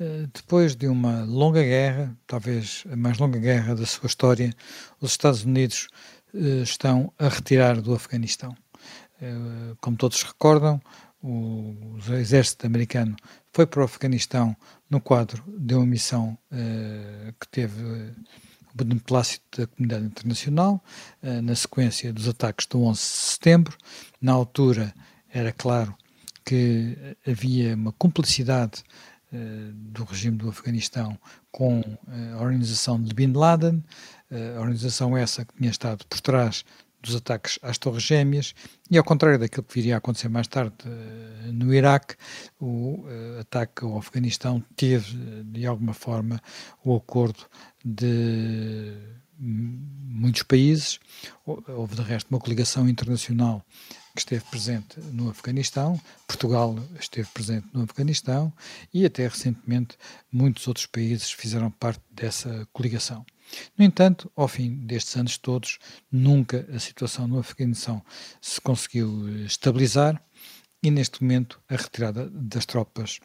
Uh, depois de uma longa guerra, talvez a mais longa guerra da sua história, os Estados Unidos uh, estão a retirar do Afeganistão. como todos recordam, o, o, exército americano foi para o Afeganistão no quadro de uma missão que teve beneplácito da comunidade internacional, eh, na sequência dos ataques do 11 de setembro. Na altura, era claro que havia uma cumplicidade eh, do regime do Afeganistão com eh, a organização de Bin Laden, a organização essa que tinha estado por trás dos ataques às Torres Gêmeas, e ao contrário daquilo que viria a acontecer mais tarde no Iraque, o ataque ao Afeganistão teve, de alguma forma, o acordo de muitos países. Houve, de resto, uma coligação internacional que esteve presente no Afeganistão, Portugal esteve presente no Afeganistão e até recentemente muitos outros países fizeram parte dessa coligação. No entanto, ao fim destes anos todos, nunca a situação no Afeganistão se conseguiu estabilizar e neste momento a retirada das tropas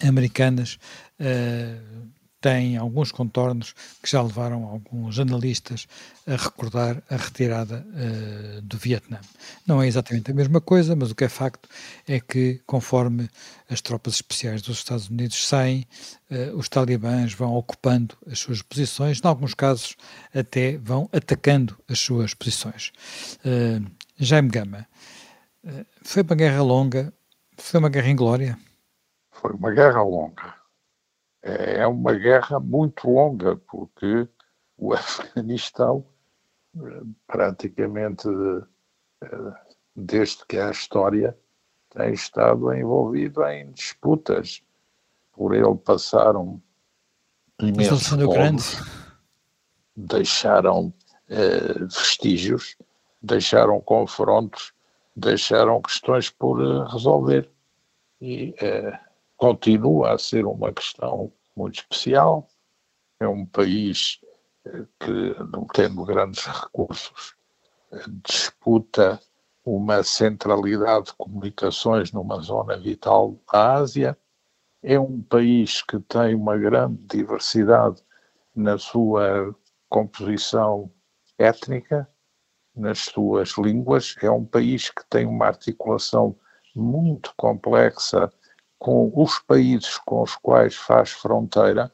americanas uh, tem alguns contornos que já levaram alguns analistas a recordar a retirada uh, do Vietnã. Não é exatamente a mesma coisa, mas o que é facto é que, conforme as tropas especiais dos Estados Unidos saem, uh, os talibãs vão ocupando as suas posições, em alguns casos até vão atacando as suas posições. Uh, Jaime Gama, foi uma guerra longa, foi uma guerra inglória? Foi uma guerra longa é uma guerra muito longa, porque o Afeganistão, praticamente desde que há história, tem estado envolvido em disputas. Por ele passaram imensos povos, deixaram eh, vestígios, deixaram confrontos, deixaram questões por eh, resolver. E eh, continua a ser uma questão muito especial. É um país eh, que, não tendo grandes recursos, eh, disputa uma centralidade de comunicações numa zona vital da Ásia. É um país que tem uma grande diversidade na sua composição étnica, nas suas línguas. É um país que tem uma articulação muito complexa com os países com os quais faz fronteira,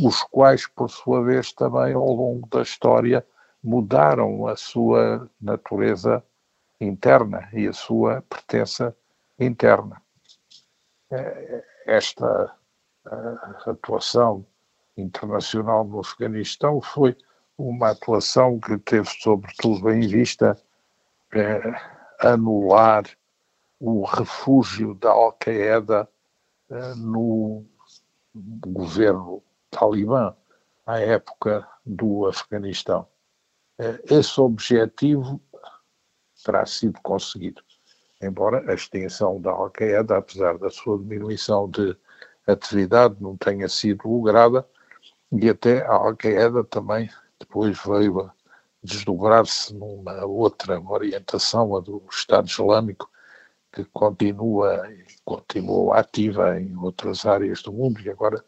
os quais, por sua vez, também ao longo da história mudaram a sua natureza interna e a sua pertença interna. É, esta atuação internacional no Afeganistão foi uma atuação que teve, sobretudo, em vista é, anular o refúgio da Al-Qaeda uh, no governo talibã à época do Afeganistão. Uh, esse objetivo terá sido conseguido, embora a extinção da Al-Qaeda, apesar da sua diminuição de atividade, não tenha sido lograda, e até a Al-Qaeda também depois veio a desdobrar-se numa outra orientação, a do Estado Islâmico, que continua, continua ativa em outras áreas do mundo e agora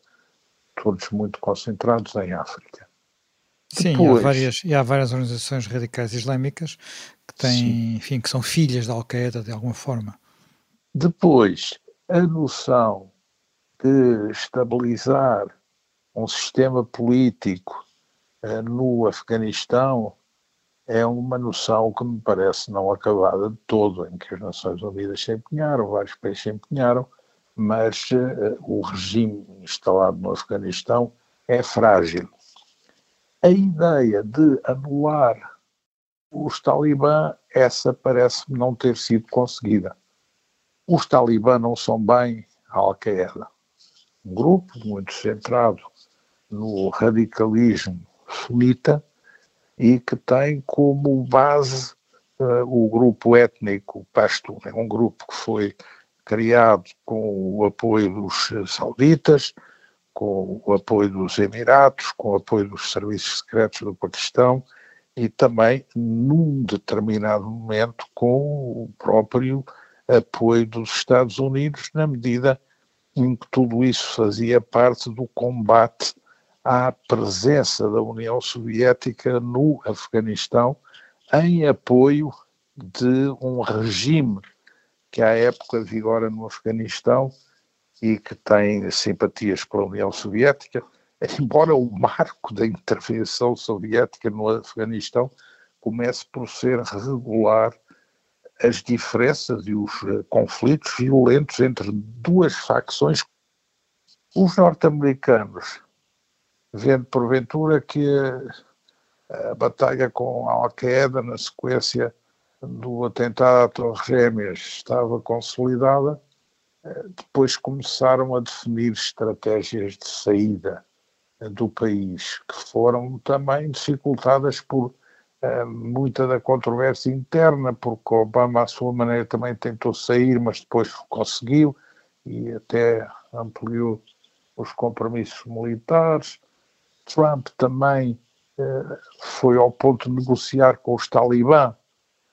todos muito concentrados em África. Sim, Depois, há várias, e há várias organizações radicais islâmicas que têm, enfim, que são filhas da Al-Qaeda de alguma forma. Depois, a noção de estabilizar um sistema político uh, no Afeganistão é uma noção que me parece não acabada de todo, em que as Nações Unidas se empenharam, vários países se empenharam, mas uh, o regime instalado no Afeganistão é frágil. A ideia de anular os talibã, essa parece-me não ter sido conseguida. Os talibã não são bem a Al-Qaeda, um grupo muito centrado no radicalismo sunita e que tem como base uh, o grupo étnico Pashtun. É um grupo que foi criado com o apoio dos sauditas, com o apoio dos Emiratos, com o apoio dos serviços secretos do Paquistão e também, num determinado momento, com o próprio apoio dos Estados Unidos, na medida em que tudo isso fazia parte do combate à presença da União Soviética no Afeganistão em apoio de um regime que à época vigora no Afeganistão e que tem simpatias pela União Soviética, embora o marco da intervenção soviética no Afeganistão comece por ser regular as diferenças e os eh, conflitos violentos entre duas facções. Os norte-americanos, vendo porventura que a, a batalha com a Al-Qaeda na sequência do atentado à Torre Gêmeas estava consolidada, eh, depois começaram a definir estratégias de saída eh, do país, que foram também dificultadas por uh, muita da controvérsia interna, porque Obama, à sua maneira, também tentou sair, mas depois conseguiu e até ampliou os compromissos militares. Trump também uh, foi ao ponto de negociar com os talibã,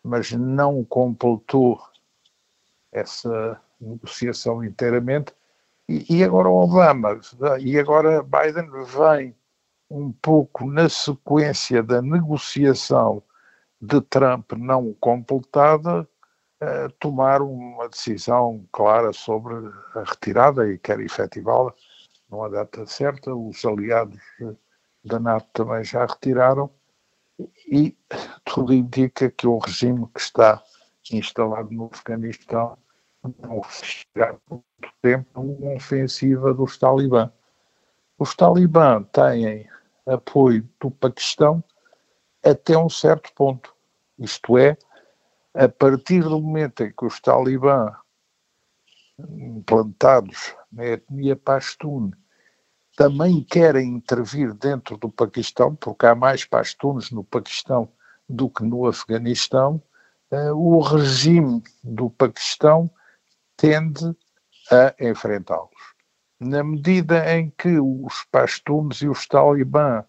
mas não completou essa negociação inteiramente. E, e agora Obama, e agora Biden vem um pouco na sequência da negociação de Trump não completada, eh, tomar uma decisão clara sobre a retirada e quer efetivá-la numa data certa. Os aliados da NATO também já retiraram e tudo indica que o regime que está instalado no Afeganistão não por muito tempo uma ofensiva dos talibã. Os talibã têm apoio do Paquistão até um certo ponto. Isto é, a partir do momento em que os talibã implantados na etnia Pashtun também querem intervir dentro do Paquistão, porque há mais Pashtuns no Paquistão do que no Afeganistão, eh, o regime do Paquistão tende a enfrentá-los. Na medida em que os Pashtuns e os Talibã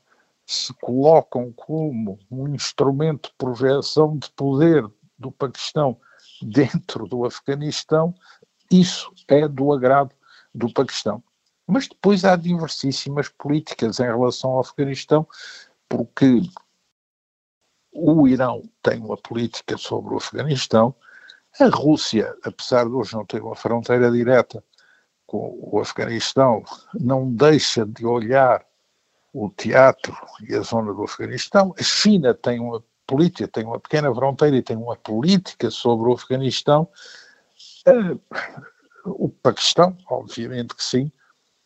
se colocam como um instrumento de projeção de poder do Paquistão dentro do Afeganistão, isso é do agrado do Paquistão. Mas depois há diversíssimas políticas em relação ao Afeganistão, porque o Irão tem uma política sobre o Afeganistão, a Rússia, apesar de hoje não ter uma fronteira direta com o Afeganistão, não deixa de olhar o teatro e a zona do Afeganistão. A China tem uma política, tem uma pequena fronteira e tem uma política sobre o Afeganistão. Uh, o Paquistão, obviamente que sim.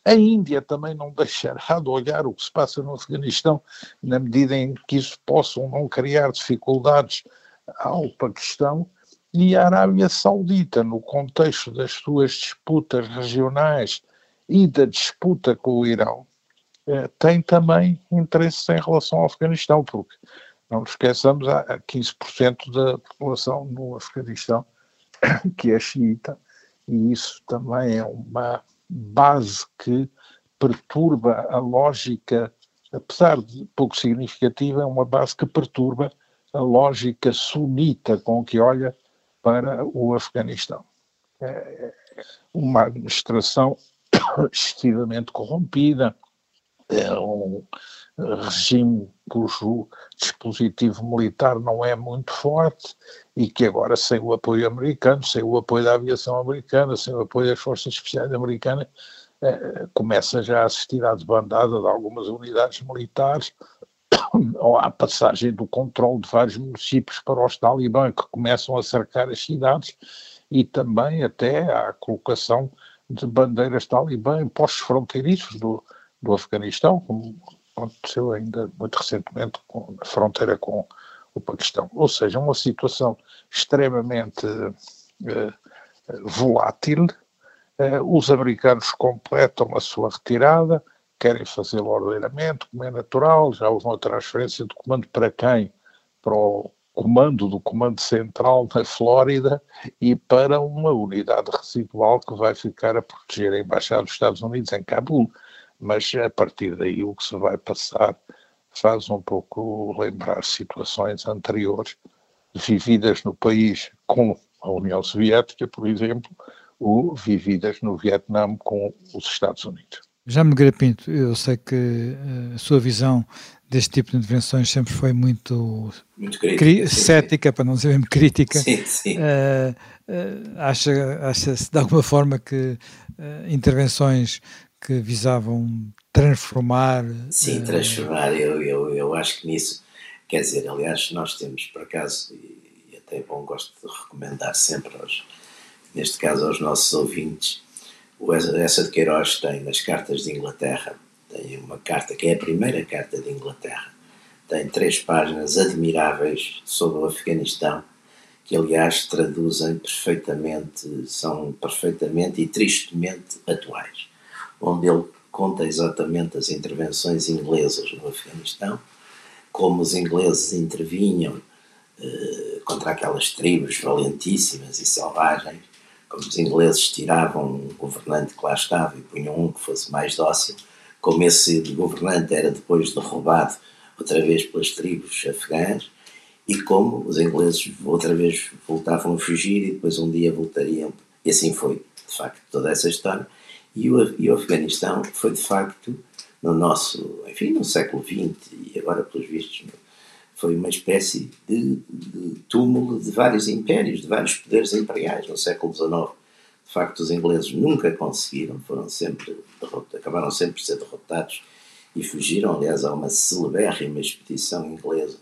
A Índia também não deixará de olhar o que se passa no Afeganistão, na medida em que isso possa ou não criar dificuldades ao Paquistão e a Arábia Saudita, no contexto das suas disputas regionais e da disputa com o Irão, eh, tem também interesses em relação ao Afeganistão, porque não nos esqueçamos, há 15% da população no Afeganistão que é xiita, e isso também é uma base que perturba a lógica, apesar de pouco significativa, é uma base que perturba a lógica sunita com que olha para o Afeganistão. É uma administração excessivamente corrompida, é um regime cujo dispositivo militar não é muito forte e que agora, sem o apoio americano, sem o apoio da aviação americana, sem o apoio das forças especiais americanas, eh, começa já a assistir à desbandada de algumas unidades militares ou à passagem do controle de vários municípios para os talibã que começam a cercar as cidades e também até à colocação de bandeiras talibã em postos fronteiriços do, do Afeganistão, como aconteceu ainda muito recentemente com, na fronteira com o Paquistão. Ou seja, uma situação extremamente uh, volátil os americanos completam a sua retirada, querem fazê-lo ordeiramente, como é natural, já houve uma transferência de comando para quem? Para o comando do Comando Central na Flórida e para uma unidade residual que vai ficar a proteger a Embaixada dos Estados Unidos em Cabul. Mas a partir daí o que se vai passar faz um pouco lembrar situações anteriores vividas no país com a União Soviética, por exemplo, ou vividas no Vietnã com os Estados Unidos. Já me Pinto, eu sei que eh, a sua visão deste tipo de intervenções sempre foi muito, muito crítica, cética, sim. para não dizer mesmo crítica. Sim, sim. Uh, uh, acha, acha-se de alguma forma que uh, intervenções que visavam transformar. Sim, transformar, eu, eu, eu acho que nisso, quer dizer, aliás, nós temos por acaso, e, e até é bom, gosto de recomendar sempre, aos, neste caso aos nossos ouvintes, o essa de Queiroz tem nas cartas de Inglaterra, tem uma carta que é a primeira carta de Inglaterra, tem três páginas admiráveis sobre o Afeganistão, que aliás traduzem perfeitamente, são perfeitamente e tristemente atuais, onde ele conta exatamente as intervenções inglesas no Afeganistão, como os ingleses intervinham eh, contra aquelas tribos valentíssimas e selvagens, como os ingleses tiravam um governante que lá estava e punham um que fosse mais dócil, como esse governante era depois derrubado outra vez pelas tribos afegãs, e como os ingleses outra vez voltavam a fugir e depois um dia voltariam. E assim foi, de facto, toda essa história. E o, e o Afeganistão foi, de facto, no nosso, enfim, no século XX e agora, pelos vistos, foi uma espécie de, de, túmulo de vários impérios, de vários poderes imperiais no século XIX. De facto, os ingleses nunca conseguiram, foram sempre acabaram sempre por ser derrotados e fugiram. Aliás, há uma celebérrima expedição inglesa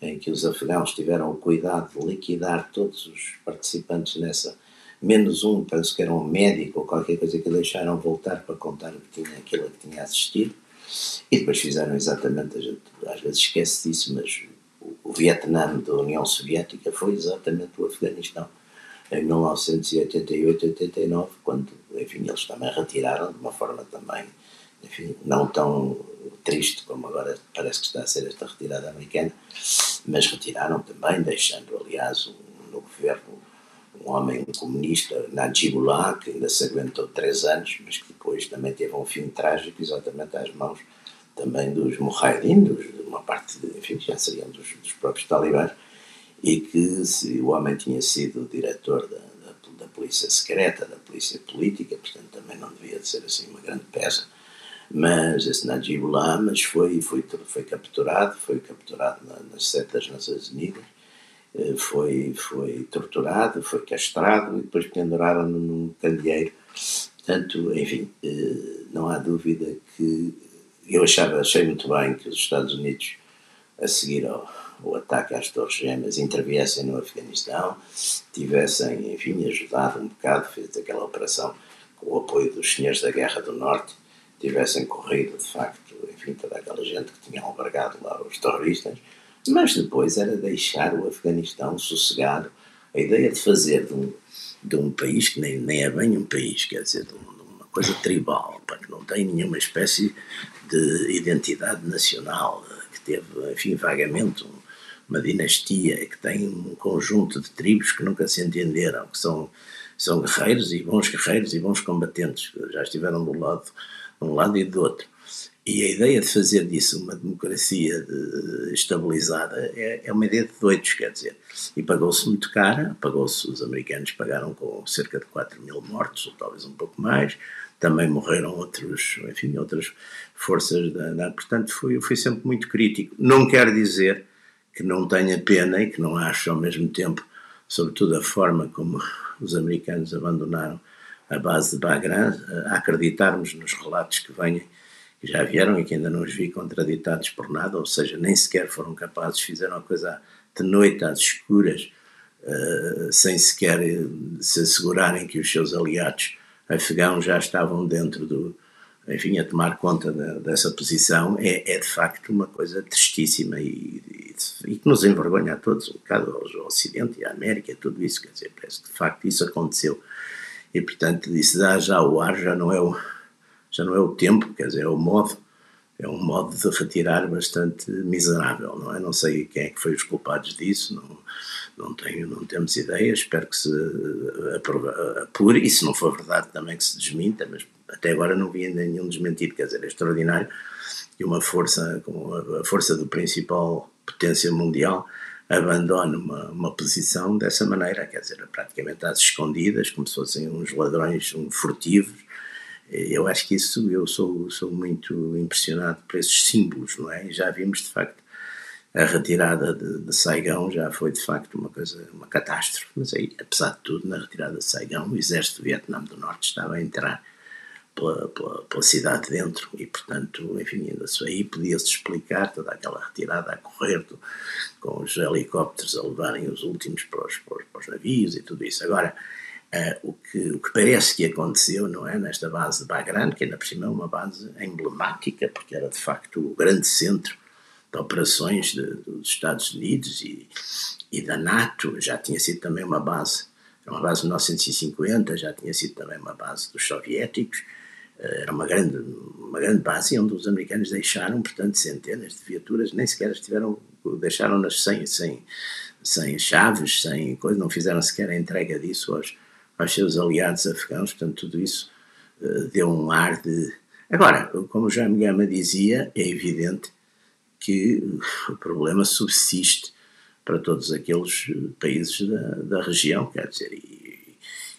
em que os afegãos tiveram o cuidado de liquidar todos os participantes nessa, menos um, penso que era um médico ou qualquer coisa que deixaram voltar para contar o que tinha, aquilo que tinha assistido. E depois fizeram exatamente, a gente às vezes esquece disso, mas o Vietnã da União Soviética foi exatamente o Afeganistão. Em 1988-89, quando, enfim, eles também retiraram de uma forma também, enfim, não tão triste como agora parece que está a ser esta retirada americana, mas retiraram também, deixando, aliás, um, no governo um homem comunista, Najibullah, que ainda se aguentou três anos, mas que depois também teve um fim trágico, exatamente às mãos também dos Mujahideen, dos, uma parte, de, enfim, já seriam dos, dos, próprios talibãs, e que se o homem tinha sido diretor da, da, da, polícia secreta, da polícia política, portanto também não devia de ser assim uma grande peça, mas esse Najibullah, mas foi, foi, foi capturado, foi capturado na, nas setas Nações Unidas, foi, foi torturado, foi castrado e depois penduraram-no num candeeiro. Portanto, enfim, eh, não há dúvida que eu achava, achei muito bem que os Estados Unidos, a seguir ao, ao ataque às Torres Gêmeas, interviessem no Afeganistão, tivessem, enfim, ajudado um bocado, fez aquela operação com o apoio dos senhores da Guerra do Norte, tivessem corrido, de facto, enfim, toda aquela gente que tinha albergado lá os terroristas, mas depois era deixar o Afeganistão sossegado. A ideia de fazer de um, de um país que nem, nem é bem um país, quer dizer, de, um, uma coisa tribal, que não tem nenhuma espécie de identidade nacional, que teve, enfim, vagamente um, uma dinastia, que tem um conjunto de tribos que nunca se entenderam, que são, são guerreiros e bons guerreiros e bons combatentes, que já estiveram do lado, de um lado e do outro. E a ideia de fazer disso uma democracia de, estabilizada é, é, uma ideia de doidos, quer dizer. E pagou-se muito cara, pagou-se, os americanos pagaram com cerca de 4 mil mortos, ou talvez um pouco mais, também morreram outros, enfim, outras forças da, da portanto fui, fui sempre muito crítico. Não quer dizer que não tenha pena e que não acho ao mesmo tempo, sobretudo a forma como os americanos abandonaram a base de Bagram, a acreditarmos nos relatos que vêm, já vieram e que ainda não os vi contraditados por nada, ou seja, nem sequer foram capazes, fizeram a coisa de noite às escuras, uh, sem sequer se assegurarem que os seus aliados afegãos já estavam dentro do, enfim, a tomar conta de, dessa posição, é, é, de facto uma coisa tristíssima e, e, e, que nos envergonha a todos, um bocado ao Ocidente e à América, tudo isso, quer dizer, parece que de facto isso aconteceu. e portanto disse, dá já o ar, já não é o, já não é o tempo, quer dizer, é o modo, é um modo de retirar bastante miserável, não é? Não sei quem é que foi os culpados disso, não, não tenho, não temos ideia, espero que se apure, e se não for verdade também que se desminta, mas até agora não vi nenhum desmentido, quer dizer, é extraordinário que uma força, como a força do principal potência mundial, abandone uma, uma posição dessa maneira, quer dizer, praticamente às escondidas, como se fossem uns ladrões um, furtivos. Eu acho que isso, eu sou, sou muito impressionado por esses símbolos, não é? Já vimos, de facto, a retirada de, de Saigão já foi, de facto, uma coisa, uma catástrofe. Mas aí, apesar de tudo, na retirada de Saigão, o exército do Vietnã do Norte estava a entrar pela, pela, pela, cidade dentro e, portanto, enfim, ainda aí podia-se explicar toda aquela retirada a correr do, com os helicópteros a levarem os últimos para os, para os, para os navios e tudo isso. Agora, uh, o, que, o que parece que aconteceu, não é, nesta base de Bagram, que ainda por cima é uma base emblemática, porque era de facto o grande centro de operações de, dos Estados Unidos e, e da NATO, já tinha sido também uma base, uma base de 1950, já tinha sido também uma base dos soviéticos, eh, era uma grande, uma grande base onde os americanos deixaram, portanto, centenas de viaturas, nem sequer estiveram, deixaram-nas sem, sem, sem chaves, sem coisa, não fizeram sequer a entrega disso aos, aos seus aliados afegãos, portanto, tudo isso uh, deu um ar de. Agora, como já Gama dizia, é evidente que o problema subsiste para todos aqueles países da, da região, quer dizer, e,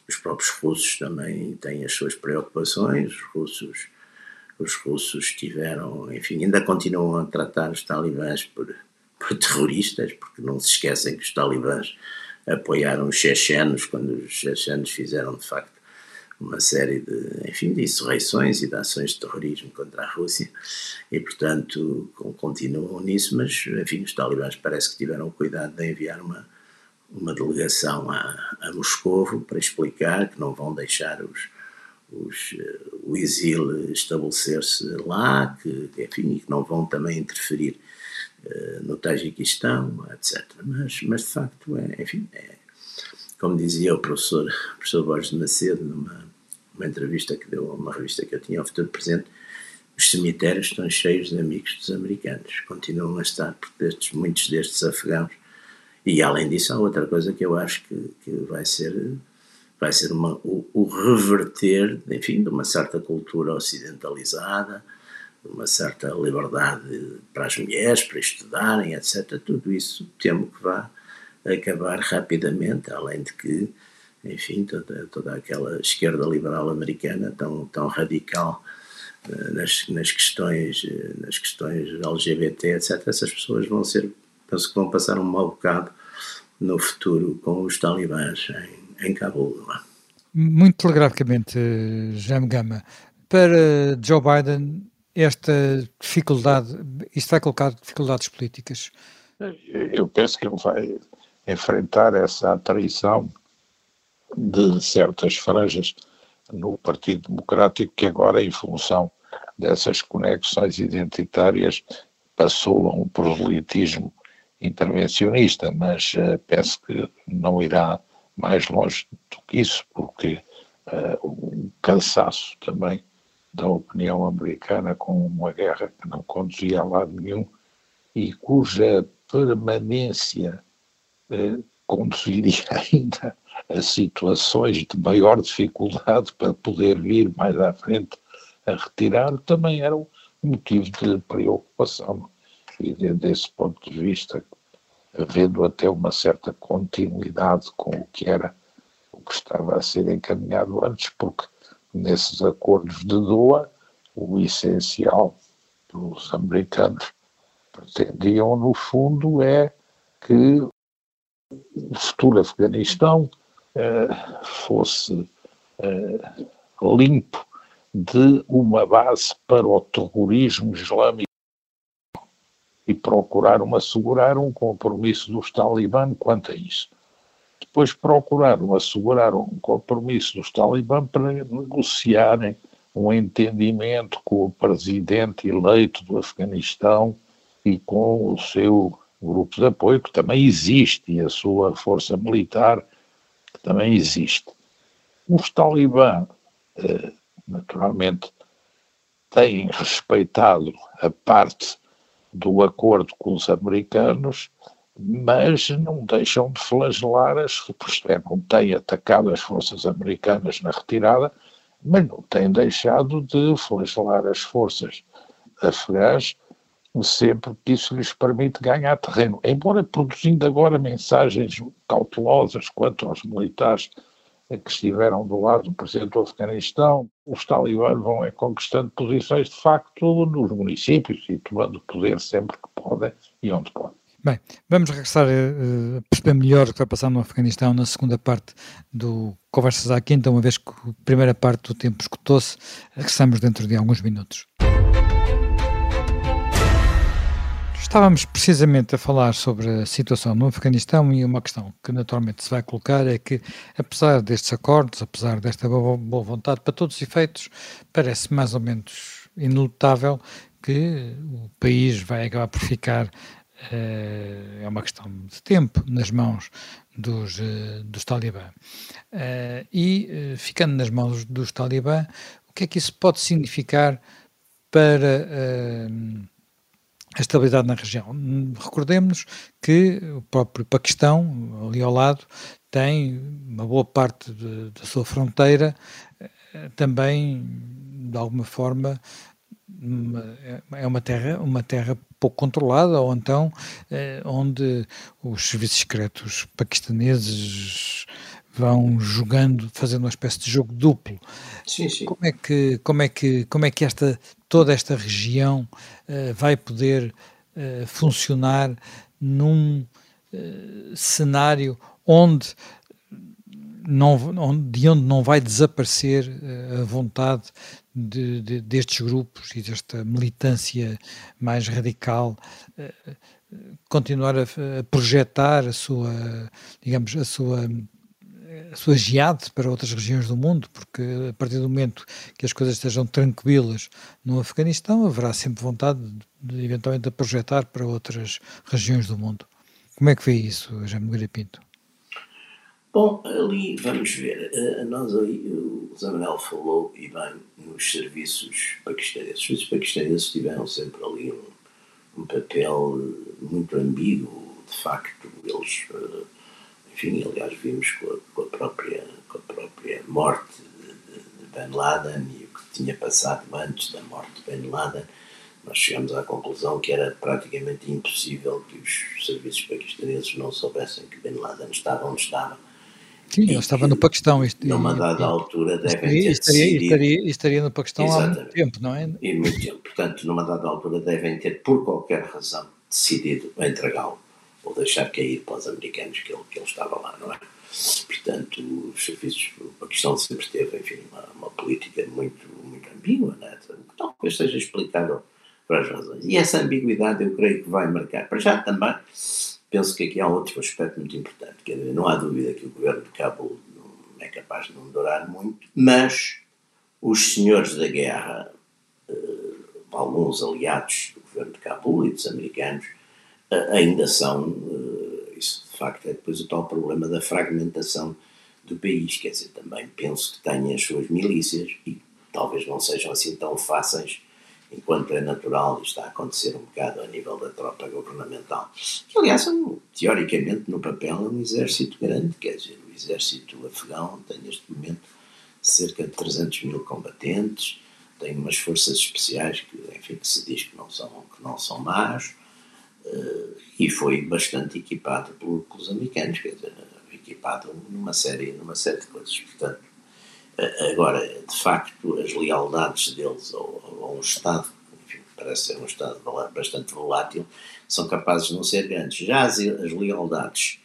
os próprios russos também têm as suas preocupações, os russos, os russos tiveram, enfim, ainda continuam a tratar os talibãs por, por terroristas, porque não se esquecem que os talibãs apoiaram os chechenos quando os chechenos fizeram de facto uma série de, enfim, de insurreições e de ações de terrorismo contra a Rússia. E, portanto, continuam nisso, mas, enfim, os talibãs parece que tiveram cuidado de enviar uma, uma delegação a, a Moscovo para explicar que não vão deixar os, os, o exílio estabelecer-se lá, que, enfim, que não vão também interferir no Tajiquistão, etc. Mas, mas de facto, é, enfim, é, como dizia o professor, o professor Borges Macedo, numa uma entrevista que deu a uma revista que eu tinha ao futuro presente, os cemitérios estão cheios de amigos dos americanos, continuam a estar, porque destes, muitos destes afegãos e além disso, há outra coisa que eu acho que, que vai ser vai ser uma, o, o, reverter, enfim, de uma certa cultura ocidentalizada, de uma certa liberdade para as mulheres, para estudarem, etc. Tudo isso temo que vá acabar rapidamente, além de que, enfim, toda, toda aquela esquerda liberal americana tão, tão radical eh, nas, nas, questões, eh, nas questões LGBT, etc., essas pessoas vão ser, penso que vão passar um mau bocado no futuro com os talibãs em, em Cabul. É? Muito telegraficamente, Jam Gama, para Joe Biden, esta dificuldade, isto vai colocar dificuldades políticas? Eu penso que ele vai enfrentar essa traição de certas franjas no Partido Democrático, que agora, em função dessas conexões identitárias, passou a um proselitismo intervencionista, mas uh, penso que não irá mais longe do que isso, porque uh, o cansaço também da opinião americana com uma guerra que não conduzia a lado nenhum e cuja permanência uh, conduziria ainda a situações de maior dificuldade para poder vir mais à frente a retirar, também era um motivo de preocupação. E desse ponto de vista, havendo até uma certa continuidade com o que era o que estava a ser encaminhado antes, porque nesses acordos de Doha, o essencial que os americanos pretendiam, no fundo, é que o futuro Afeganistão eh, fosse eh, limpo de uma base para o terrorismo islâmico e procuraram assegurar um compromisso dos talibã quanto a isso. Depois procuraram assegurar um compromisso dos talibã para negociarem um entendimento com o presidente eleito do Afeganistão e com o seu grupo de apoio, que também existe, e a sua força militar, que também existe. Os talibã, eh, naturalmente, têm respeitado a parte do acordo com os americanos, mas não deixam de flagelar as, isto é, não têm atacado as forças americanas na retirada, mas não têm deixado de flagelar as forças afegãs sempre que isso lhes permite ganhar terreno, embora produzindo agora mensagens cautelosas quanto aos militares que estiveram do lado do presidente do Afeganistão, os talibãs vão é, conquistando posições de facto nos municípios e tomando poder sempre que podem e onde podem. Bem, vamos regressar a, a perceber melhor o que vai passar no Afeganistão na segunda parte do Conversas à Quinta, uma vez que a primeira parte do tempo escutou-se, regressamos dentro de alguns minutos. Estávamos precisamente a falar sobre a situação no Afeganistão e uma questão que naturalmente se vai colocar é que, apesar destes acordos, apesar desta boa vontade, para todos os efeitos, parece mais ou menos inelutável que o país vai acabar por ficar, eh, é uma questão de tempo, nas mãos dos, eh, dos talibã. Eh, e, ficando nas mãos dos talibã, o que é que isso pode significar para a estabilidade na região. Recordemos que o próprio Paquistão, ali ao lado, tem uma boa parte de, da sua fronteira eh, também, de alguma forma, é uma terra, uma terra pouco controlada, ou então eh, onde os serviços secretos paquistaneses vão jogando, fazendo uma espécie de jogo duplo. Sim, sim. Como é que, como é que, como é que esta, toda esta região uh, vai poder uh, funcionar num cenário onde não, onde, de onde não vai desaparecer a vontade de, de, destes grupos e desta militância mais radical continuar a, a projetar a sua, digamos, a sua sua geade para outras regiões do mundo, porque a partir do momento que as coisas estejam tranquilas no Afeganistão, haverá sempre vontade de, de eventualmente a projetar para outras regiões do mundo. Como é que vê isso, Jaime Pinto? Bom, ali vamos ver. A, nós ali, o Zé falou e bem nos serviços paquistaneses. Os serviços paquistaneses tiveram sempre ali um, um papel muito ambíguo. De facto, eles uh, enfim, aliás, vimos com a, com a, própria, com a própria morte de, de, de Ben Laden e o que tinha passado antes da morte de Ben Laden, nós chegamos à conclusão que era praticamente impossível que os serviços paquistaneses não soubessem que Ben Laden estava onde estava. Sim, ele estava no Paquistão. Isto, numa dada altura devem estaria, ter estaria. Estaria, estaria no Paquistão Exatamente. há muito tempo, não é? E muito tempo. Portanto, numa dada altura devem ter, por qualquer razão, decidido entregá-lo ou deixar cair para os americanos que ele, que ele estava lá, não é? Portanto, os serviços, a Paquistão sempre teve, enfim, uma, uma política muito, muito ambígua, não é? talvez seja explicável para as razões. E essa ambiguidade eu creio que vai marcar. Para já também, penso que aqui há outro aspecto muito importante, quer dizer, não há dúvida que o governo de Cabo não é capaz de não durar muito, mas os senhores da guerra, eh, alguns aliados do governo de Cabo e dos americanos, ainda são, eh, isso de facto é depois o tal problema da fragmentação do país, quer dizer, também penso que têm as suas milícias e talvez não sejam assim tão fáceis enquanto é natural está a acontecer um bocado a nível da tropa governamental. Que, aliás, teoricamente, no papel, é um exército grande, quer dizer, o exército afegão tem neste momento cerca de 300 mil combatentes, tem umas forças especiais que, enfim, que se diz que não são, que não são más, Uh, e foi bastante equipado pelos americanos, quer dizer, equipado numa série, numa série de coisas. Portanto, agora, de facto, as lealdades deles ao, ao um Estado, enfim, parece ser um Estado bastante volátil, são capazes de não ser grandes. Já as, as lealdades,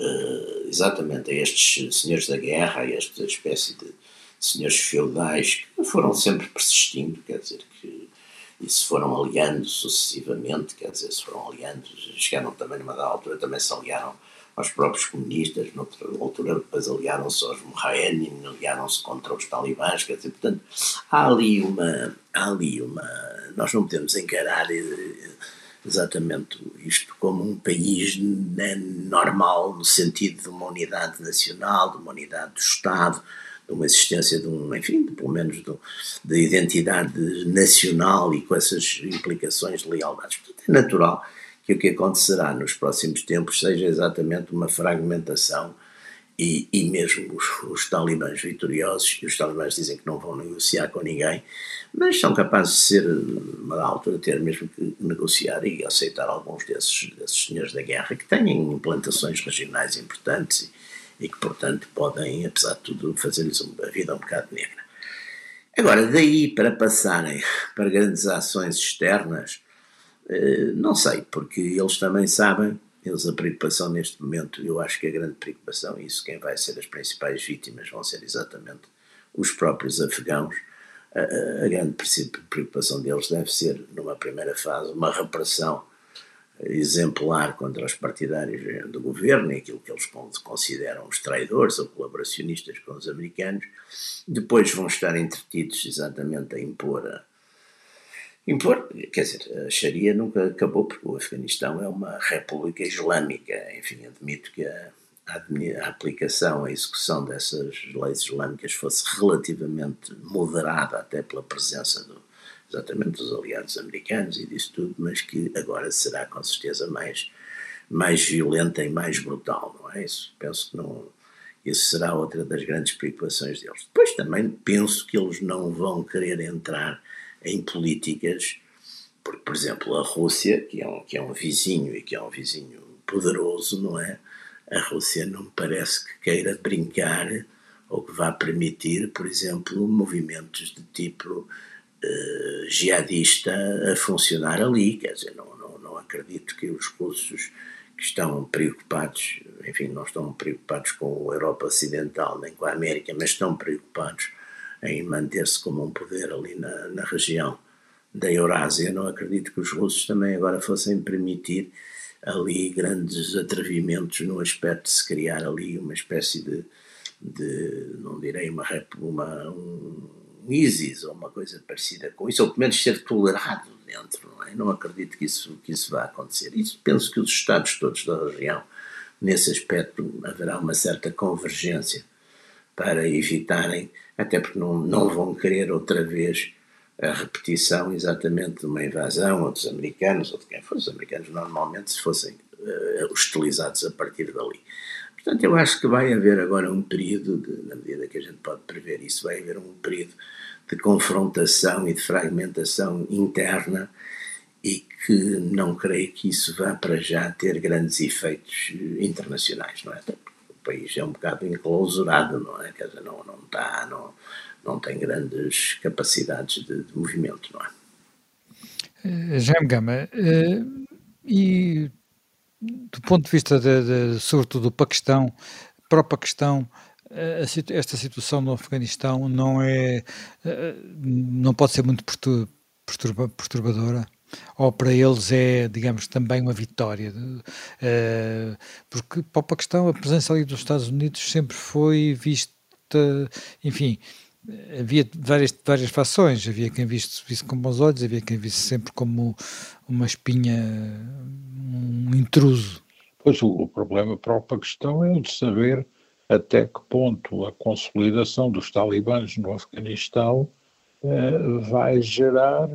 uh, exatamente a estes senhores da guerra, a esta espécie de senhores feudais, que foram sempre persistindo, quer dizer, que e se foram aliando sucessivamente, quer dizer, se foram aliando, chegaram também numa altura, também se aliaram aos próprios comunistas, noutra altura depois aliaram-se aos Mohaenin, aliaram-se contra os talibãs, quer dizer, portanto, há ali uma, há ali uma, nós não podemos encarar eh, exatamente isto como um país né, normal, no sentido de uma unidade nacional, de uma unidade do Estado, de uma existência de um, enfim, pelo menos de, identidade nacional e com essas implicações de lealdades. Portanto, é natural que o que acontecerá nos próximos tempos seja exatamente uma fragmentação e, e mesmo os, os talibãs vitoriosos, e os talibãs dizem que não vão negociar com ninguém, mas são capazes de ser, uma altura, ter mesmo que negociar e aceitar alguns desses, desses senhores da guerra que têm implantações regionais importantes e, e que, portanto, podem, apesar de tudo, fazer-lhes a vida um bocado negra. Agora, daí para passarem para grandes ações externas, não sei, porque eles também sabem eles, a preocupação neste momento, eu acho que a grande preocupação, isso quem vai ser as principais vítimas vão ser exatamente os próprios afegãos, a, a, grande preocupação deles deve ser, numa primeira fase, uma repressão exemplar contra os partidários do governo e aquilo que eles consideram os traidores ou colaboracionistas com os americanos. Depois vão estar entretidos exatamente a impor a, impor. Quer dizer, a Sharia nunca acabou, porque o Afeganistão é uma república islâmica. Enfim, admito que a, a, aplicação, a execução dessas leis islâmicas fosse relativamente moderada, até pela presença do, exatamente dos aliados americanos e disso tudo, mas que agora será com certeza mais, mais violenta e mais brutal, não é isso? Penso que não. Isso será outra das grandes preocupações deles. Depois também penso que eles não vão querer entrar em políticas, porque, por exemplo, a Rússia, que é um, que é um vizinho e que é um vizinho poderoso, não é? A Rússia não me parece que queira brincar ou que vá permitir, por exemplo, movimentos de tipo uh, jihadista a funcionar ali. Quer dizer, não, não, não acredito que os russos que estão preocupados, enfim, não estão preocupados com a Europa Ocidental nem com a América, mas estão preocupados em manter-se como um poder ali na, na região da Eurásia. Não acredito que os russos também agora fossem permitir ali grandes atrevimentos no aspecto de se criar ali uma espécie de, de não direi uma, uma um, ISIS ou uma coisa parecida com isso, ou pelo menos ser tolerado dentro. Não, é? não acredito que isso, que isso vá acontecer. Isso penso que os Estados todos da região, nesse aspecto, haverá uma certa convergência para evitarem, até porque não, não vão querer outra vez a repetição exatamente de uma invasão, ou dos americanos, ou de quem fosse. Os americanos normalmente se fossem uh, hostilizados a partir dali. Portanto, eu acho que vai haver agora um período, de, na medida que a gente pode prever isso, vai haver um período de confrontação e de fragmentação interna e que não creio que isso vá para já ter grandes efeitos internacionais, não é? País é um bocado enclausurado, não é? Quer dizer, não, não, está, não, não tem grandes capacidades de, de movimento, não é? Uh, Jaime Gama, uh, e do ponto de vista, de, de, sobretudo, do Paquistão, para o Paquistão, eh, esta situação no Afeganistão não é, não pode ser muito perturba, perturbadora? Ou para eles é, digamos, também uma vitória? Uh, porque para o Paquistão a presença ali dos Estados Unidos sempre foi vista, enfim, havia várias, várias fações, havia quem visse, visse com bons olhos, havia quem visse sempre como uma espinha, um intruso. Pois o, o problema para o Paquistão é o de saber até que ponto a consolidação dos talibãs no Afeganistão uh, vai gerar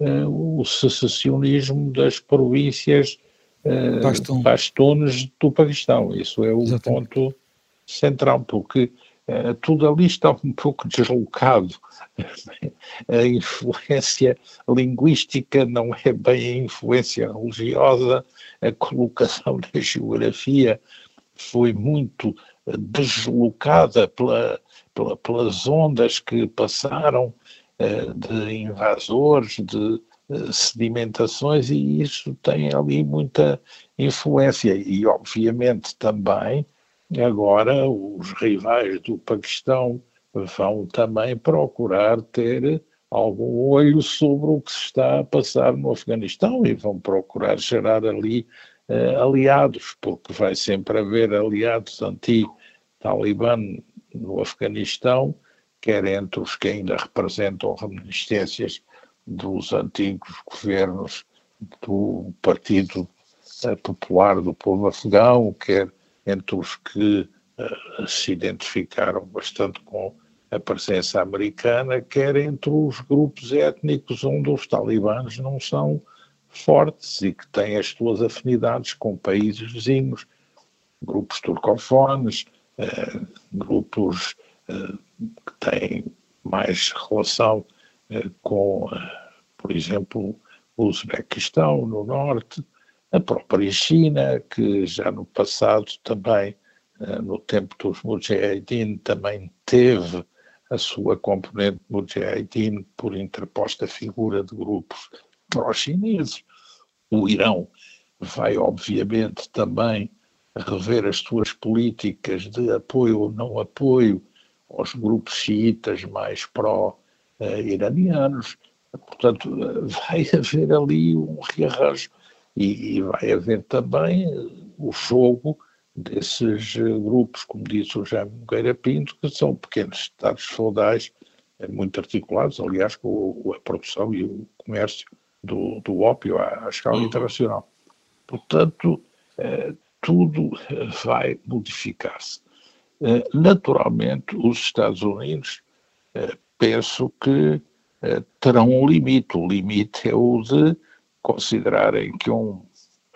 uh, o secessionismo das províncias uh, pastunes do Paquistão. Isso é o Exatamente. ponto central, porque uh, tudo ali está um pouco deslocado. a influência linguística não é bem a influência religiosa, a colocação da geografia foi muito deslocada pela, pela, pelas ondas que passaram eh, de invasores, de eh, sedimentações, e isso tem ali muita influência. E, obviamente, também agora os rivais do Paquistão vão também procurar ter algum olho sobre o que se está a passar no Afeganistão e vão procurar gerar ali uh, aliados, porque vai sempre haver aliados anti-Talibã no Afeganistão quer entre os que ainda representam reminiscências dos antigos governos do Partido eh, Popular do Povo Afegão, quer entre os que uh, se identificaram bastante com a presença americana, quer entre os grupos étnicos onde os talibãs não são fortes e que têm as suas afinidades com países vizinhos, grupos turcofones, eh, grupos eh, que têm mais relação eh, com, eh, por exemplo, o Uzbequistão no norte, a própria China, que já no passado também, eh, no tempo dos Mujahideen, também teve a sua componente Mujahideen por interposta figura de grupos pró-chineses. O Irão vai, obviamente, também rever as suas políticas de apoio ou não apoio aos grupos xiitas mais pró-iranianos. Portanto, vai haver ali um rearranjo e, e vai haver também o jogo desses grupos, como disse o Jaime Nogueira Pinto, que são pequenos estados feudais eh, muito articulados, aliás, com a produção e o comércio do, do ópio à, à escala uhum. internacional. Portanto, eh, tudo eh, vai modificar-se. Eh, naturalmente, os Estados Unidos, eh, penso que eh, terão um limite. O limite é o de considerarem que um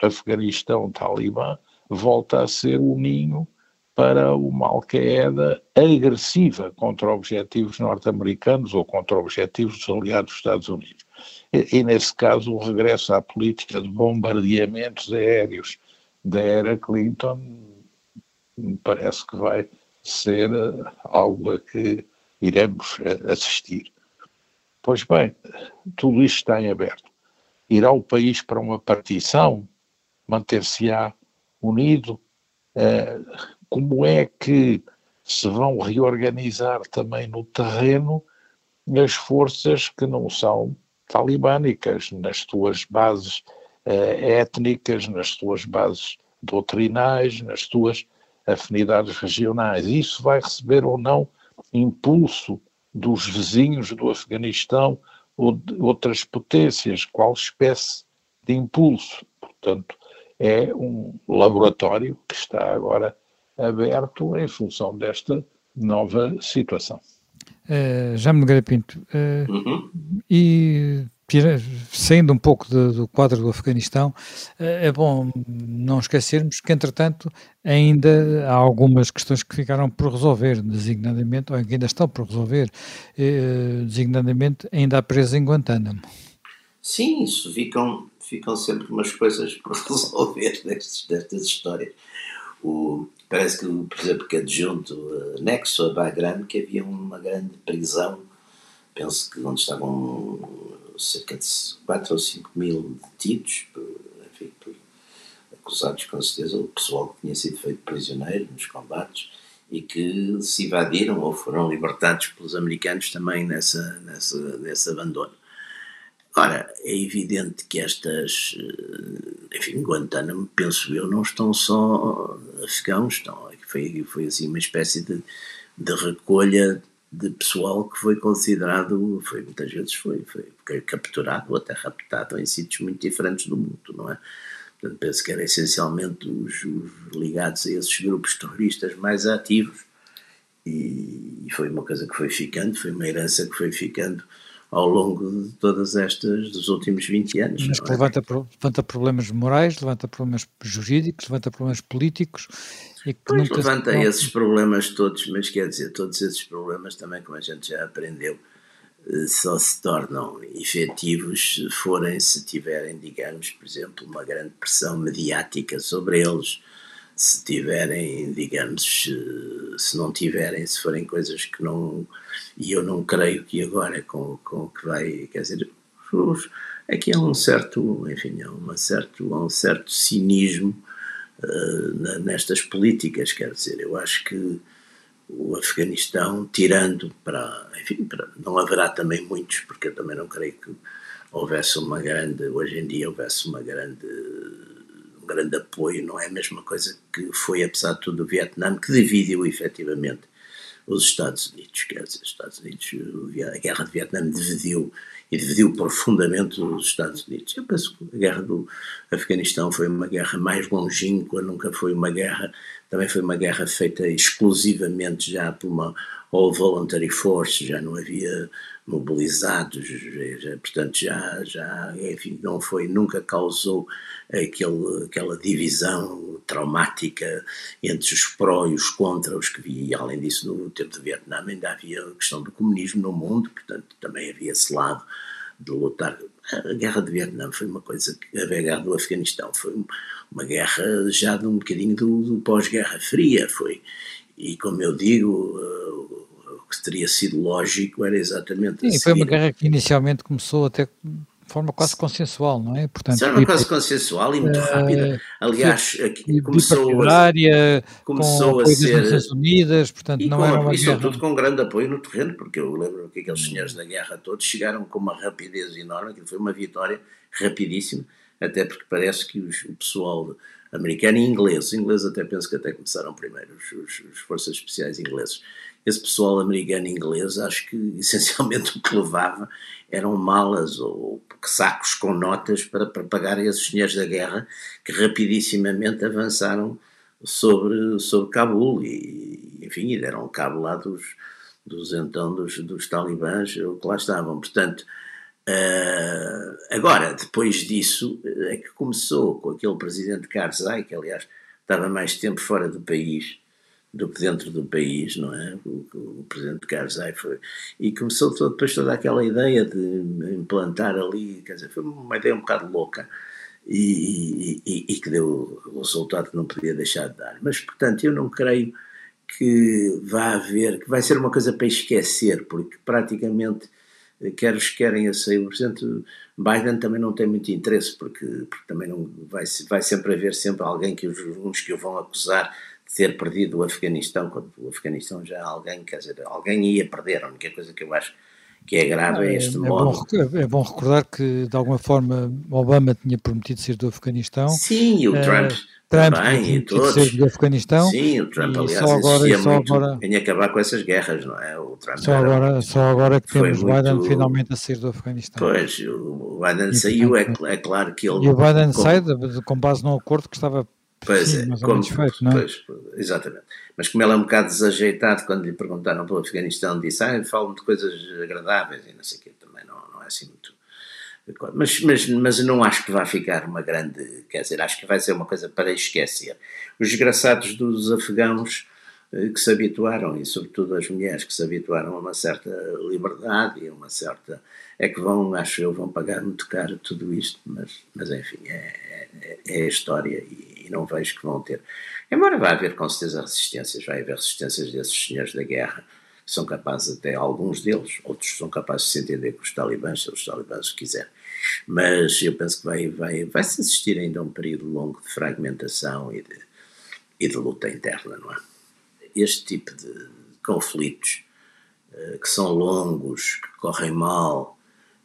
Afeganistão talibã volta a ser o ninho para uma Al-Qaeda agressiva contra objetivos norte-americanos ou contra objetivos dos aliados dos Estados Unidos. E, e, nesse caso, o regresso à política de bombardeamentos aéreos da era Clinton me parece que vai ser eh, algo a que iremos eh, assistir. Pois bem, tudo isto está em aberto. Irá o país para uma partição? Manter-se-á unido? Eh, como é que se vão reorganizar também no terreno as forças que não são talibânicas, nas suas bases étnicas, nas suas bases doutrinais, nas suas afinidades regionais. Isso vai receber ou não impulso dos vizinhos do Afeganistão ou de outras potências, qual espécie de impulso. Portanto, é um laboratório que está agora aberto em função desta nova situação. Uh, Já me Nogueira Pinto, uh, uhum. e saindo um pouco do, do, quadro do Afeganistão, eh, é bom não esquecermos que, entretanto, ainda há algumas questões que ficaram por resolver, designadamente, ou que ainda estão por resolver, designadamente, ainda há presa em Guantánamo. Sim, isso ficam, ficam sempre umas coisas por resolver destes, destas histórias. O, parece que, por exemplo, que adjunto uh, a Bagram, que havia uma grande prisão, penso que onde estavam cerca de 4 ou 5 mil detidos, enfim, por, acusados com certeza, o pessoal que tinha sido feito prisioneiro nos combates e que se evadiram ou foram libertados pelos americanos também nessa, nessa, nesse abandono. Ora, é evidente que estas, eh, enfim, Guantánamo, penso eu, não estão só afegãos, estão, foi, foi assim uma espécie de, de recolha de pessoal que foi considerado, foi, muitas vezes foi, foi capturado ou até raptado em sítios muito diferentes do mundo, não é? Portanto, penso que era essencialmente os, os ligados a esses grupos terroristas mais ativos e, e, foi uma coisa que foi ficando, foi uma herança que foi ficando ao longo de todas estas, dos últimos 20 anos. Mas é? levanta, levanta problemas morais, levanta problemas jurídicos, levanta problemas políticos. E que pois levanta se... esses problemas todos, mas quer dizer, todos esses problemas também, como a gente já aprendeu, eh, só se tornam efetivos se forem, se tiverem, digamos, por exemplo, uma grande pressão mediática sobre eles, se tiverem, digamos, se não tiverem, se forem coisas que não. E eu não creio que agora, com, com o que vai. Quer dizer, aqui há um certo. Enfim, há, uma certo, há um certo cinismo uh, nestas políticas, quer dizer, eu acho que o Afeganistão, tirando para. Enfim, para, não haverá também muitos, porque eu também não creio que houvesse uma grande. Hoje em dia houvesse uma grande grande apoio, não é a mesma coisa que foi, apesar de tudo, o Vietnã, que dividiu efetivamente os Estados Unidos. Quer dizer, os Estados Unidos, a guerra de Vietnã dividiu e dividiu profundamente os Estados Unidos. Eu penso que a guerra do Afeganistão foi uma guerra mais longínqua, nunca foi uma guerra, também foi uma guerra feita exclusivamente já por uma all voluntary force, já não havia mobilizados, já, portanto já, já enfim, não foi, nunca causou aquele, aquela divisão traumática entre os pró e os contra, os que via, e além disso no tempo do Vietnã ainda havia a questão do comunismo no mundo, portanto também havia esse lado de lutar. A guerra do Vietnã foi uma coisa, a guerra do Afeganistão foi uma guerra já de um bocadinho do, do pós-guerra fria, foi, e como eu digo, o que teria sido lógico era exatamente. Sim, foi uma guerra que inicialmente começou até de forma quase consensual, não é? Portanto, forma quase consensual e muito uh, rápida. Aliás, aqui começou a, começou a ser. Nações Unidas, portanto, não com, era uma e sobretudo com grande apoio no terreno, porque eu lembro que aqueles senhores da guerra todos chegaram com uma rapidez enorme, que foi uma vitória rapidíssima, até porque parece que os, o pessoal americano e inglês, os ingleses até penso que até começaram primeiro, os, os, os forças especiais ingleses, esse pessoal americano e inglês, acho que essencialmente o que levava eram malas ou sacos com notas para, para pagar esses senhores da guerra que rapidissimamente avançaram sobre, sobre Cabul e, enfim, e deram cabo lá dos, dos então dos, dos talibãs que lá estavam. Portanto, uh, agora, depois disso, é que começou com aquele presidente Karzai, que aliás estava mais tempo fora do país, do que dentro do país, não é? O, o presidente Karzai foi. E começou todo, depois toda aquela ideia de implantar ali, quer dizer, foi uma ideia um bocado louca e, e, e que deu o resultado que não podia deixar de dar. Mas, portanto, eu não creio que vá haver, que vai ser uma coisa para esquecer, porque praticamente quer os que querem a sair, o presidente Biden também não tem muito interesse, porque, porque também não vai, vai sempre haver sempre alguém que os, uns que o vão acusar ter perdido o Afeganistão, quando o Afeganistão já alguém, quer dizer, alguém ia perder, a única coisa que eu acho que é grave é, é este é modo. Bom, é bom recordar que, de alguma forma, Obama tinha prometido ser do Afeganistão. Sim, e o Trump, Trump também, todos. do Afeganistão. Sim, o Trump, aliás, só agora, só muito agora, em acabar com essas guerras, não é? O Trump só, agora, só agora que temos muito, Biden finalmente a sair do Afeganistão. Pois, o Biden e, saiu, é, é, claro que ele... E o Biden com, sai com base num acordo que estava Pois Sim, é, como, feito, não é? Pois, exatamente. Mas como ele é um bocado desajeitado, quando lhe perguntaram pelo Afeganistão, disse: Ah, falam de coisas agradáveis e não sei o quê, também não, não é assim. Mas, mas, mas não acho que vá ficar uma grande. Quer dizer, acho que vai ser uma coisa para esquecer. Os desgraçados dos afegãos eh, que se habituaram, e sobretudo as mulheres que se habituaram a uma certa liberdade e a uma certa. É que vão, acho eu, vão pagar muito caro tudo isto, mas, mas enfim, é, é, é a história e, e não vejo que vão ter. Embora vá haver com certeza resistências, vai haver resistências desses senhores da guerra, que são capazes até, alguns deles, outros são capazes de se entender com os talibãs, se os talibãs quiserem. Mas eu penso que vai, vai, vai se assistir ainda a um período longo de fragmentação e de, e de luta interna, não é? Este tipo de conflitos uh, que são longos, que correm mal,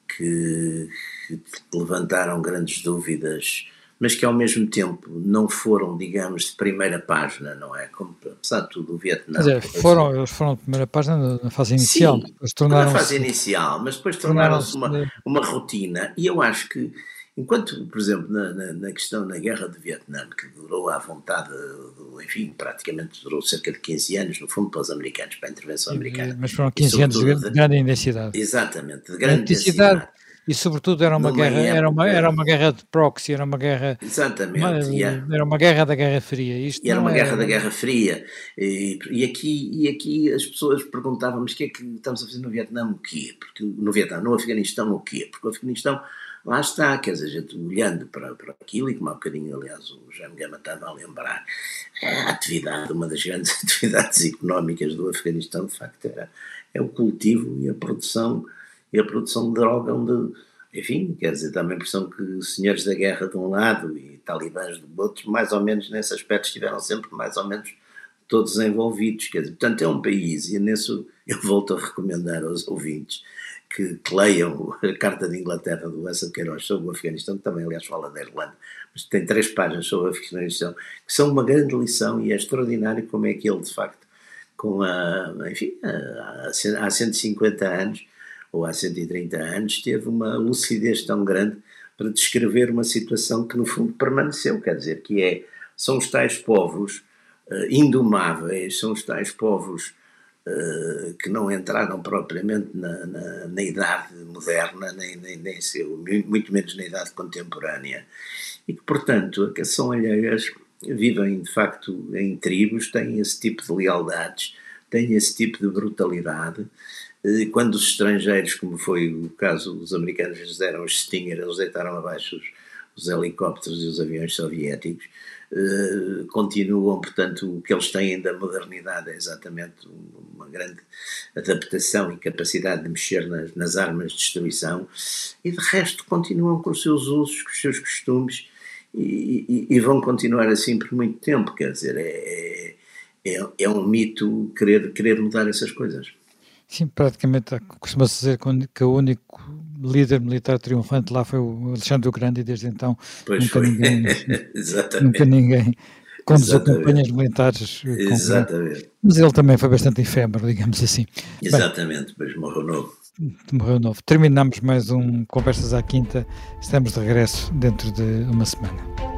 que, que levantaram grandes dúvidas mas que ao mesmo tempo não foram, digamos, de primeira página, não é? Como, apesar de tudo, o Vietnã. Quer dizer, foram, eles foram de primeira página na fase inicial. Sim, na fase inicial, mas depois tornaram-se uma, uma rotina. E eu acho que, enquanto, por exemplo, na, na, na, questão na guerra do Vietnã, que durou à vontade, do, enfim, praticamente durou cerca de 15 anos, no fundo, para os americanos, para a intervenção americana. Mas foram 15 anos de, de grande intensidade. Exatamente, de grande intensidade. intensidade e sobretudo era uma Numa guerra época, era uma era uma guerra de proxy era uma guerra exatamente uma, yeah. era uma guerra da Guerra Fria. Isto era uma era... guerra da Guerra Fria. E, e, aqui e aqui as pessoas perguntavam mas o que é que estamos a fazer no Vietnã? O quê? Porque no Vietnã no Afeganistão o quê? Porque o Afeganistão lá está, quer dizer, a gente olhando para, para aquilo, e como há bocadinho, aliás, o Jaime Gama estava a lembrar, a atividade, uma das grandes atividades económicas do Afeganistão, de facto, era, é o cultivo e a produção e a produção de droga, onde, enfim, quer dizer, dá-me a impressão que senhores da guerra de um lado e talibãs do outro, mais ou menos nesse aspecto, estiveram sempre mais ou menos todos envolvidos. Quer dizer, portanto, é um país, e nisso eu volto a recomendar aos ouvintes que, que leiam a Carta de Inglaterra do Lessa Queiroz sobre o Afeganistão, que também, aliás, fala da Irlanda, mas tem três páginas sobre o Afeganistão, que são uma grande lição e é extraordinário como é que ele, de facto, com a, enfim, há 150 anos, ou há 130 anos, teve uma lucidez tão grande para descrever uma situação que no fundo permaneceu, quer dizer, que é, são os tais povos uh, indomáveis, são os tais povos uh, que não entraram propriamente na, na, na idade moderna, nem, nem, nem seu, muito menos na idade contemporânea, e que, portanto, que são alheias vivem de facto em tribos, têm esse tipo de lealdades, têm esse tipo de brutalidade. Quando os estrangeiros, como foi o caso, os americanos lhes deram os Stinger, eles deitaram abaixo os, os helicópteros e os aviões soviéticos, eh, continuam, portanto, o que eles têm da modernidade é exatamente uma grande adaptação e capacidade de mexer nas, nas armas de destruição, e de resto continuam com os seus usos, com os seus costumes, e, e, e, vão continuar assim por muito tempo. Quer dizer, é, é, é um mito querer, querer mudar essas coisas. Sim, praticamente costuma-se dizer que o único líder militar triunfante lá foi o Alexandre o Grande e desde então pois nunca foi. ninguém, nunca ninguém com os acompanhas militares. Exatamente. Mas ele também foi bastante efêmero, digamos assim. Exatamente, Bem, mas morreu novo. Morreu novo. Terminamos mais um Conversas à Quinta. Estamos de regresso dentro de uma semana.